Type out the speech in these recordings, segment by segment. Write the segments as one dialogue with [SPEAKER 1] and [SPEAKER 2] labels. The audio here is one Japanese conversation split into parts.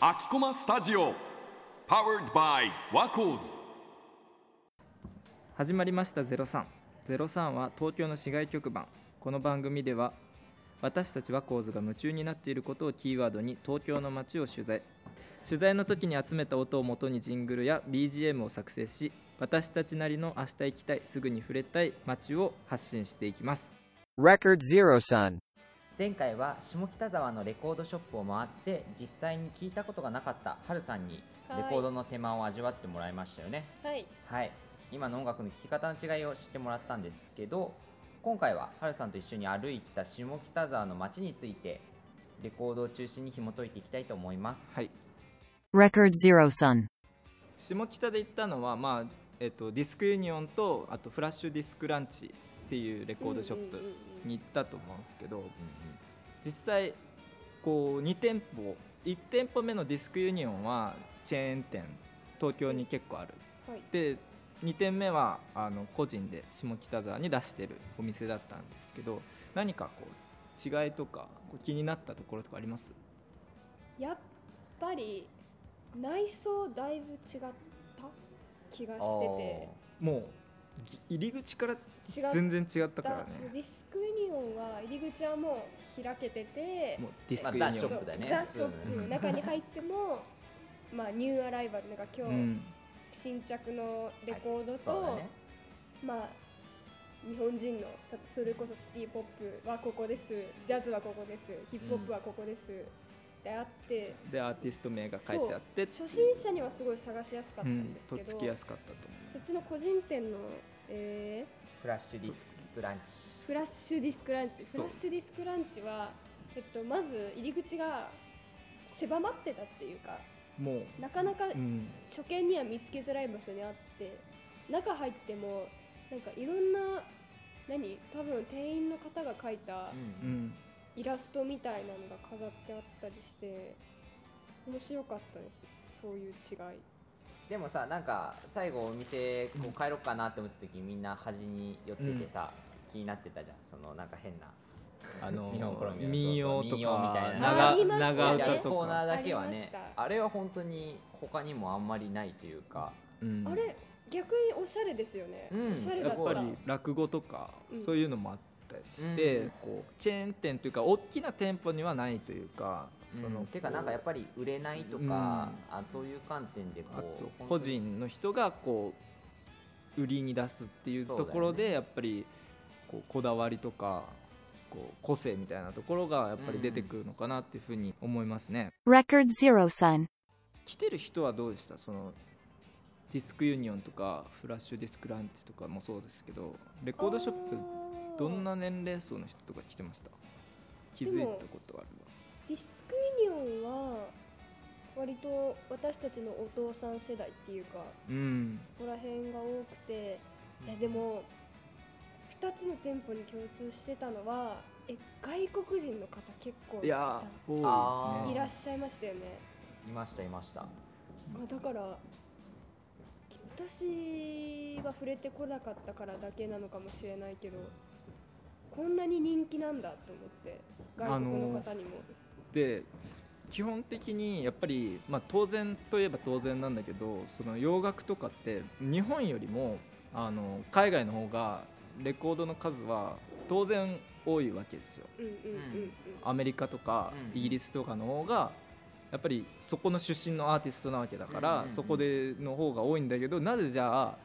[SPEAKER 1] 秋駒スタジオ Powered by ワコーズ
[SPEAKER 2] 始まりました03 03は東京の市街局番。この番組では私たちは構図が夢中になっていることをキーワードに東京の街を取材。取材の時に集めた音をもとにジングルや BGM を作成し私たちなりの明日行きたいすぐに触れたい街を発信していきます。
[SPEAKER 3] Record Zero Sun.
[SPEAKER 4] 前回は下北沢のレコードショップを回って実際に聞いたことがなかったハルさんにレコードの手間を味わってもらいましたよね。
[SPEAKER 5] はい、
[SPEAKER 4] はい。今の音楽の聴き方の違いを知ってもらったんですけど今回はハルさんと一緒に歩いた下北沢の街についてレコードを中心に紐解いていきたいと思います。
[SPEAKER 2] はい。
[SPEAKER 6] Record Zero Sun.
[SPEAKER 2] 下北で行ったのは、まあえっとディスクユニオンとあとフラッシュディスクランチっていうレコードショップ。
[SPEAKER 5] うんうんうん
[SPEAKER 2] に行ったと思うんですけど
[SPEAKER 4] うん
[SPEAKER 2] 実際こう2店舗1店舗目のディスクユニオンはチェーン店東京に結構ある。
[SPEAKER 5] うんはい、
[SPEAKER 2] で2店目はあの個人で下北沢に出してるお店だったんですけど何かこう違いとかこう気になったところとかあります？
[SPEAKER 5] やっぱり内装だいぶ違った気がしてて。
[SPEAKER 2] もうぎ入り口から全然違ったからね。
[SPEAKER 5] ディスクユニオンは入り口はもう開けてて
[SPEAKER 2] もうディス
[SPEAKER 4] まあ
[SPEAKER 2] クユニオン、
[SPEAKER 4] the shop だね。
[SPEAKER 5] the shop、
[SPEAKER 4] うん。
[SPEAKER 5] 中に入っても まあ new arrival なんか今日、
[SPEAKER 2] うん。
[SPEAKER 5] 新着のレコードと、
[SPEAKER 4] ね
[SPEAKER 5] まあ日本人のたそれこそシティ・ポップはここです。ジャズはここです。ヒップホップはここです、であって
[SPEAKER 2] でアーティスト名が書いてあって。
[SPEAKER 5] 初心者にはすごい探しやすかった
[SPEAKER 2] うんん
[SPEAKER 5] ですけど、
[SPEAKER 2] とっつきやすかったと思
[SPEAKER 5] そっちの個人店の、え
[SPEAKER 4] フラッシュディスクランチ。
[SPEAKER 5] ーフラッシュディスクランチ。フラッシュディスクランチは、えっと、まず入り口が狭まってたっていうか
[SPEAKER 2] うもう、
[SPEAKER 5] なかなか
[SPEAKER 2] うん、
[SPEAKER 5] 初見には見つけづらい場所にあって中入ってもなんかいろんな何？多分店員の方が描いた
[SPEAKER 4] うん。
[SPEAKER 2] うん。
[SPEAKER 5] イラストみたいなのが飾ってあったりして面白かったです。そういう違い
[SPEAKER 4] でもさなんか最後お店こう帰ろうかなって思った時みんな端に寄っててさ、気になってたじゃん。そのなんか変な
[SPEAKER 2] あの 民謡と
[SPEAKER 4] そうそう民謡みた
[SPEAKER 2] か
[SPEAKER 4] いな。
[SPEAKER 2] 長長
[SPEAKER 5] ね
[SPEAKER 2] 唄と
[SPEAKER 4] コーナー
[SPEAKER 2] か、
[SPEAKER 4] だけはね
[SPEAKER 5] あ
[SPEAKER 4] れは本当に他にもあんまりないというか。
[SPEAKER 2] うん。
[SPEAKER 5] あれ逆におしゃれですよね、
[SPEAKER 4] うん。
[SPEAKER 5] おしゃれ
[SPEAKER 2] や
[SPEAKER 5] だった
[SPEAKER 2] っぱり落語とか、
[SPEAKER 5] うん。
[SPEAKER 2] そういうのもあったりして、
[SPEAKER 4] うん
[SPEAKER 2] こうチェーン店というか大きな店舗にはないというか、その
[SPEAKER 4] うんてかなんかやっぱり売れないとか、
[SPEAKER 2] うん。
[SPEAKER 4] あそういう観点でこ
[SPEAKER 2] あ
[SPEAKER 4] う
[SPEAKER 2] 個人の人がこう売りに出すっていうところでやっぱりこうこだわりとかこう個性みたいなところがやっぱり出てくるのかなっていうふうに思いますね。
[SPEAKER 6] Record Zero Sun.
[SPEAKER 2] 来てる人はどうでした？そのディスクユニオンとかフラッシュディスクランチとかもそうですけどレコードショップどんな年齢層の人とか来てました？気づいたことがある
[SPEAKER 5] ディスクユニオンは割と私たちのお父さん世代っていうか
[SPEAKER 2] うん。
[SPEAKER 5] ここら辺が多くていやでも2つの店舗に共通してたのはえ外国人の方結構
[SPEAKER 2] いやいね。
[SPEAKER 5] いらっしゃいましたよね。
[SPEAKER 4] いましたいました。
[SPEAKER 5] あだから私が触れてこなかったからだけなのかもしれないけどこんなに人気なんだと思って外国の方にも、
[SPEAKER 2] で基本的にやっぱり、まあ、当然といえば当然なんだけどその洋楽とかって日本よりもあの海外の方がレコードの数は当然多いわけですよ。
[SPEAKER 5] うんうんうんうん。
[SPEAKER 2] アメリカとか
[SPEAKER 4] うん
[SPEAKER 2] イギリスとかの方がやっぱりそこの出身のアーティストなわけだから、
[SPEAKER 4] うんうんうん。
[SPEAKER 2] そこでの方が多いんだけどなぜじゃあ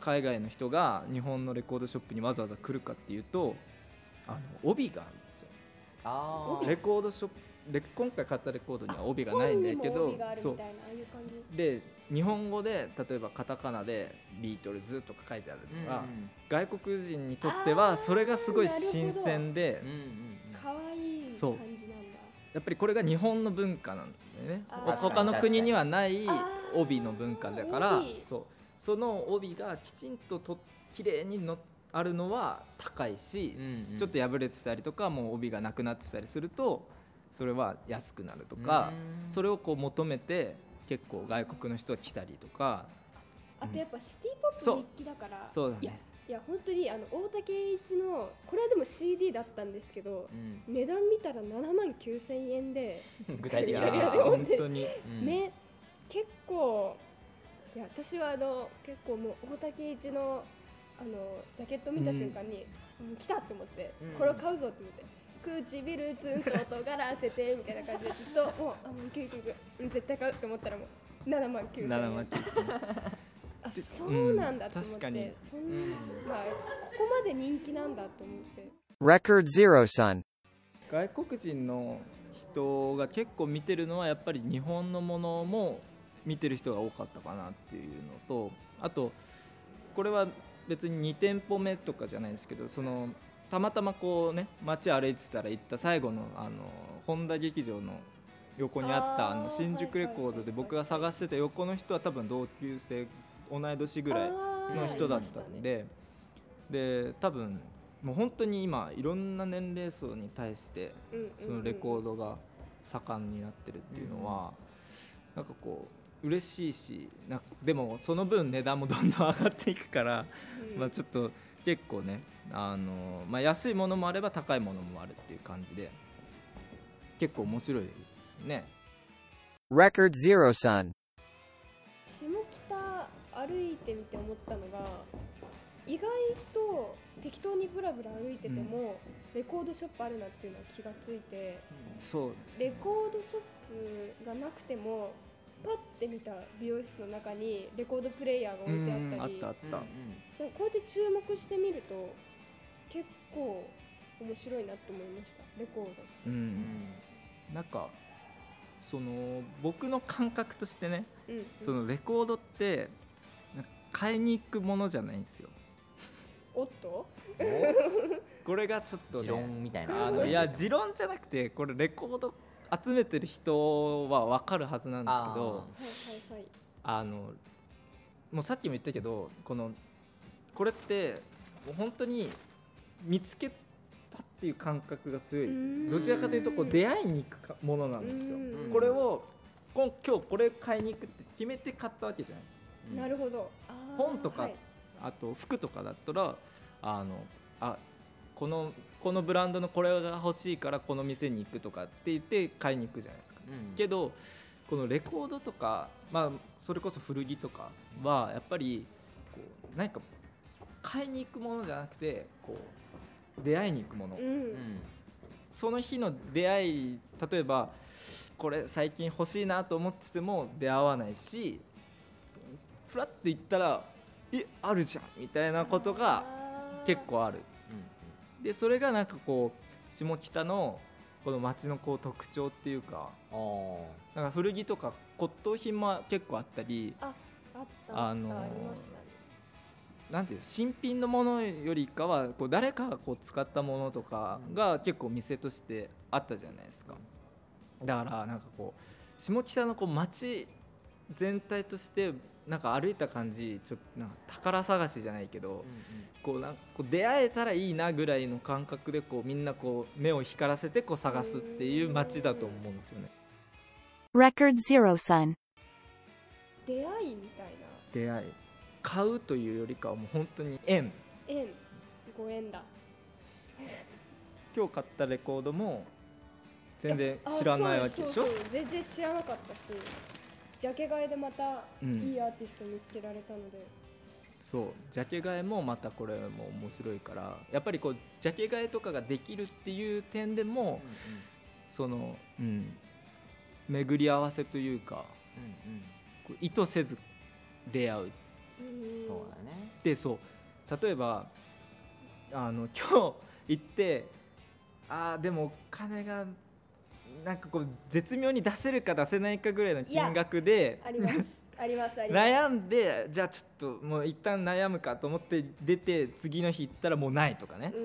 [SPEAKER 2] 海外の人が日本のレコードショップにわざわざ来るかっていうとあの帯があるんですよ。
[SPEAKER 4] あー。
[SPEAKER 2] レコードショップで今回買ったレコードには帯がないんだけどそう。で日本語で例えばカタカナで「ビートルズ」とか書いてあるのが、外国人にとってはそれがすごい新鮮で
[SPEAKER 4] うんうんうんうん。
[SPEAKER 5] 可愛い
[SPEAKER 2] そう
[SPEAKER 5] 感じなんだ。
[SPEAKER 2] やっぱりこれが日本の文化なんだよね。他の国にはない帯の文化だから
[SPEAKER 5] 帯
[SPEAKER 2] そう。その帯がきちんとと綺麗にのあるのは高いし、
[SPEAKER 4] うんうん。
[SPEAKER 2] ちょっと破れてたりとかもう帯がなくなってたりするとそれは安くなるとか
[SPEAKER 4] うん。
[SPEAKER 2] それをこう求めて結構外国の人は来たりとか。
[SPEAKER 5] あとやっぱシティポップ
[SPEAKER 2] そう
[SPEAKER 5] 人気だから
[SPEAKER 2] そう。だね。
[SPEAKER 5] いやいや本当にあの大竹栄一のこれはでも CD だったんですけど
[SPEAKER 4] うん。
[SPEAKER 5] 値段見たら7万9千円で、
[SPEAKER 4] 具体的
[SPEAKER 5] に
[SPEAKER 2] 本当に
[SPEAKER 4] うん
[SPEAKER 5] ね結構いや私はあの結構もう大竹栄一のあのジャケット見た瞬間に、うん。来たって思って、
[SPEAKER 4] うん。
[SPEAKER 5] これを買うぞって思って。唇ツンと尖らせてみたいな感じでずっと もうあもういくいくいくうん絶対買うって思ったらもう7万9千円。
[SPEAKER 2] 7万9000
[SPEAKER 5] あそうなんだって思って、
[SPEAKER 2] うん確かに。
[SPEAKER 5] そんな、まあここまで人気なんだと思って。
[SPEAKER 3] Record Zero Sun.
[SPEAKER 2] 外国人の人が結構見てるのはやっぱり日本のものも見てる人が多かったかなっていうのとあとこれは別に2店舗目とかじゃないんですけどそのたまたまこうね街歩いてたら行った最後のあの本田劇場の横にあった
[SPEAKER 5] あ
[SPEAKER 2] の新宿レコードで僕が探してた横の人は多分同級生同い年ぐらいの人だったんで、で多分もう本当に今いろんな年齢層に対してそのレコードが盛んになってるっていうのは、なんかこう嬉しいしなでもその分値段もどんどん上がっていくから、
[SPEAKER 5] うん
[SPEAKER 2] まあちょっと結構ねあの、まあ、安いものもあれば高いものもあるっていう感じで結構面白いですよね。
[SPEAKER 3] Record Zero Sun.
[SPEAKER 5] 下北歩いてみて思ったのが意外と適当にブラブラ歩いてても、レコードショップあるなっていうのは気がついて
[SPEAKER 2] そうですね
[SPEAKER 5] レコードショップがなくてもパッて見た美容室の中にレコードプレイヤーが置いてあったり、
[SPEAKER 2] うんあったあった、
[SPEAKER 5] こうやって注目してみると結構面白いなって思いましたレコード。
[SPEAKER 2] うん
[SPEAKER 4] うん。
[SPEAKER 2] なんかその僕の感覚としてね
[SPEAKER 5] うん
[SPEAKER 2] そのレコードって買いに行くものじゃないんですよ。
[SPEAKER 5] おっと？
[SPEAKER 2] これがちょっと
[SPEAKER 4] 持
[SPEAKER 2] ね
[SPEAKER 4] 論みたいな。
[SPEAKER 2] あのいや持論じゃなくてこれレコード集めてる人は分かるはずなんですけどあのもうさっきも言ったけどこのこれってもう本当に見つけたっていう感覚が強い。
[SPEAKER 5] うん。
[SPEAKER 2] どちらかというとこう出会いに行くかものなんですよ。
[SPEAKER 5] うん。
[SPEAKER 2] これをこん今日これ買いに行くって決めて買ったわけじゃない。
[SPEAKER 4] うん
[SPEAKER 5] なるほど。
[SPEAKER 2] 本とか
[SPEAKER 5] はい。
[SPEAKER 2] あと服とかだったらあのあこのこのブランドのこれが欲しいからこの店に行くとかって言って買いに行くじゃないですか。
[SPEAKER 4] うん。
[SPEAKER 2] けどこのレコードとか、まあ、それこそ古着とかはやっぱりこう何か買いに行くものじゃなくてこう出会いに行くもの、
[SPEAKER 5] うん。
[SPEAKER 4] うん
[SPEAKER 2] その日の出会い例えばこれ最近欲しいなと思ってても出会わないしふらっと行ったら「えあるじゃん」みたいなことが結構ある。
[SPEAKER 4] うん
[SPEAKER 2] でそれがなんかこう下北のこの街のこう特徴っていうか
[SPEAKER 4] あ
[SPEAKER 2] なんか古着とか骨董品も結構あったり
[SPEAKER 5] あった
[SPEAKER 2] あのー
[SPEAKER 5] ありましたね。
[SPEAKER 2] なんていうの新品のものよりかはこう誰かがこう使ったものとかが結構店としてあったじゃないですか。だからなんかこう下北のこう街全体としてなんか歩いた感じちょっとなんか宝探しじゃないけど、
[SPEAKER 4] ーうん。
[SPEAKER 2] こうなんかこう出会えたらいいなぐらいの感覚でこうみんなこう目を光らせてこう探すっていう街だと思うんですよね。
[SPEAKER 6] Record Zero Sun.
[SPEAKER 5] 出会いみたいな。
[SPEAKER 2] 出会い。買うというよりかはもう本当に縁。
[SPEAKER 5] 縁。ご縁だ。
[SPEAKER 2] 今日買ったレコードも全然
[SPEAKER 5] あ
[SPEAKER 2] 知らないわけでしょ？
[SPEAKER 5] そうそうそう。全然知らなかったしジャケ買いでまた
[SPEAKER 2] うん。
[SPEAKER 5] いいアーティスト見つけられたので、
[SPEAKER 2] そう。ジャケ買いもまたこれも面白いからやっぱりこうジャケ買いとかができるっていう点でもそのうん。巡り合わせというか
[SPEAKER 4] うんうん。
[SPEAKER 2] 意図せず出会う。
[SPEAKER 5] うん
[SPEAKER 4] そうだね。
[SPEAKER 2] でそう。例えばあの今日行ってあーでもお金がなんかこう絶妙に出せるか出せないかぐらいの金額で
[SPEAKER 5] あります。あります
[SPEAKER 2] 悩んでじゃあちょっともう一旦悩むかと思って出て次の日行ったらもうないとかね。
[SPEAKER 5] う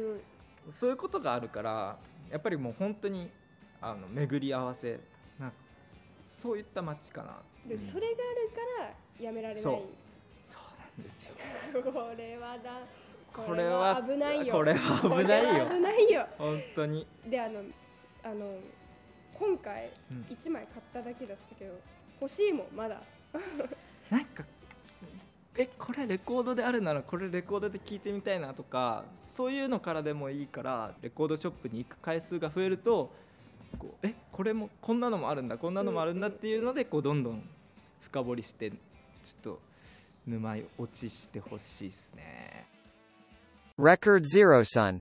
[SPEAKER 5] ん。
[SPEAKER 2] そういうことがあるからやっぱりもう本当にあの巡り合わせなんかそういった街かな
[SPEAKER 5] で、
[SPEAKER 4] う。ん
[SPEAKER 5] それがあるからやめられない。
[SPEAKER 2] そう。そうなんですよ。
[SPEAKER 5] これはだ。
[SPEAKER 2] これは
[SPEAKER 5] 危ないよ。
[SPEAKER 2] これは危ないよ。
[SPEAKER 5] 危ないよ。
[SPEAKER 2] 本当に。
[SPEAKER 5] であのあの今回
[SPEAKER 2] うん。
[SPEAKER 5] 1枚買っただけだったけど欲しいもんまだ。
[SPEAKER 2] なんかえこれレコードであるならこれレコードで聴いてみたいなとかそういうのからでもいいからレコードショップに行く回数が増えるとこうえこれもこんなのもあるんだこんなのもあるんだっていうのでこうどんどん深掘りしてちょっと沼い落ちしてほしいですね。
[SPEAKER 3] Record Zero Sun.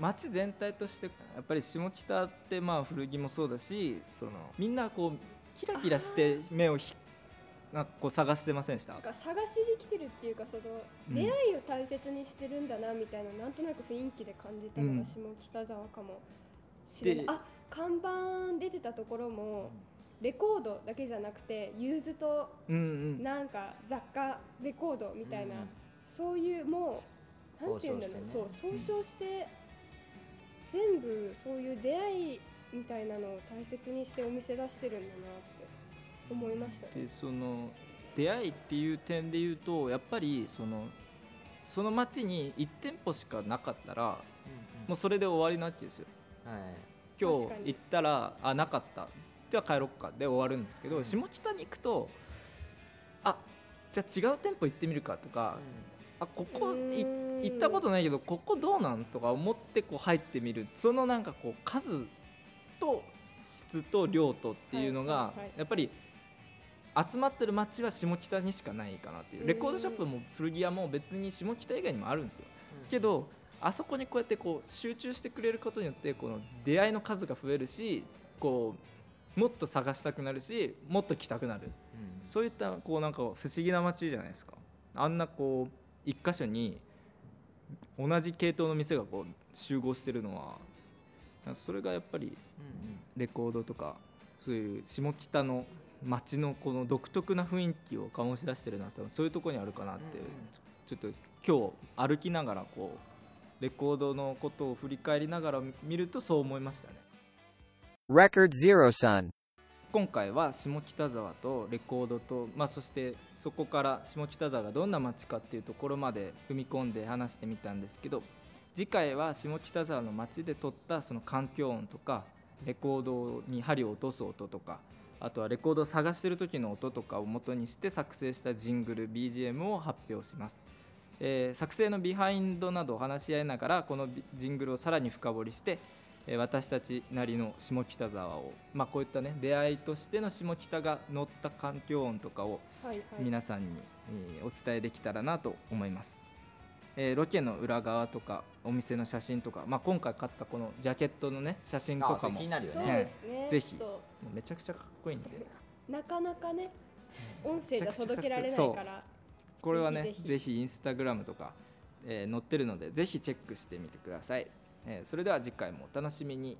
[SPEAKER 2] 街全体としてやっぱり下北ってまあ古着もそうだしそのみんなこうキラキラして目をひなんかこう探してませんでした？
[SPEAKER 5] なんか探しに来てるっていうかその
[SPEAKER 2] うん。
[SPEAKER 5] 出会いを大切にしてるんだなみたいななんとなく雰囲気で感じたの
[SPEAKER 2] うん。
[SPEAKER 5] が下北沢かもしれない、
[SPEAKER 2] で
[SPEAKER 5] あ看板出てたところもレコードだけじゃなくてユーズと
[SPEAKER 2] うんうん。
[SPEAKER 5] なんか雑貨レコードみたいな、
[SPEAKER 4] うん
[SPEAKER 5] そういうもうなんていうんだろう。
[SPEAKER 4] 総
[SPEAKER 5] そう総称して、全部そういう出会いみたいなのを大切にしてお店出してるんだなって思いましたね。
[SPEAKER 2] でその出会いっていう点で言うとやっぱりそのその街に1店舗しかなかったらもうそれで終わりなわけですよ。
[SPEAKER 4] はい。
[SPEAKER 2] 今日行ったらあなかった。じゃあ帰ろっか。で終わるんですけど、
[SPEAKER 4] うん。
[SPEAKER 2] 下北に行くとあじゃあ違う店舗行ってみるかとか、あここい行ったことないけどここどうなんとか思ってこう入ってみる。そのなんかこう数と質と量とっていうのがやっぱり集まってる街は下北にしかないかなっていう。
[SPEAKER 5] うん。
[SPEAKER 2] レコードショップも古着屋も別に下北以外にもあるんですよ。けどあそこにこうやってこう集中してくれることによってこの出会いの数が増えるしこうもっと探したくなるしもっと来たくなる。
[SPEAKER 4] うん。
[SPEAKER 2] そういったこうなんか不思議な街じゃないですか。あんなこう一箇所に同じ系統の店がこう集合してるのはそれがやっぱりレコードとかそういう下北の街のこの独特な雰囲気を醸し出してるな多分そういうところにあるかなって、ちょっと今日歩きながらこうレコードのことを振り返りながら見るとそう思いましたね。
[SPEAKER 3] Record Zero Sun.
[SPEAKER 2] 今回は下北沢とレコードと、まあ、そしてそこから下北沢がどんな街かっていうところまで踏み込んで話してみたんですけど次回は下北沢の街で撮ったその環境音とかレコードに針を落とす音とかあとはレコードを探してる時の音とかを元にして作成したジングル BGM を発表します、えー作成のビハインドなどを話し合いながらこのジングルをさらに深掘りして私たちなりの下北沢を、まあ、こういったね出会いとしての下北が乗った環境音とかを
[SPEAKER 5] はいはい。
[SPEAKER 2] 皆さんに、えーお伝えできたらなと思います、えーロケの裏側とかお店の写真とか、まあ、今回買ったこのジャケットのね写真とかもも
[SPEAKER 4] 気になるよ
[SPEAKER 5] そう
[SPEAKER 4] ね
[SPEAKER 5] ですね。
[SPEAKER 2] ぜひ。めちゃくちゃかっこいいんで。
[SPEAKER 5] なかなかね、音声では届けられないから。
[SPEAKER 2] これはね
[SPEAKER 5] ぜひ
[SPEAKER 2] インスタグラムとか、えー載ってるのでぜひチェックしてみてください、それでは次回もお楽しみに。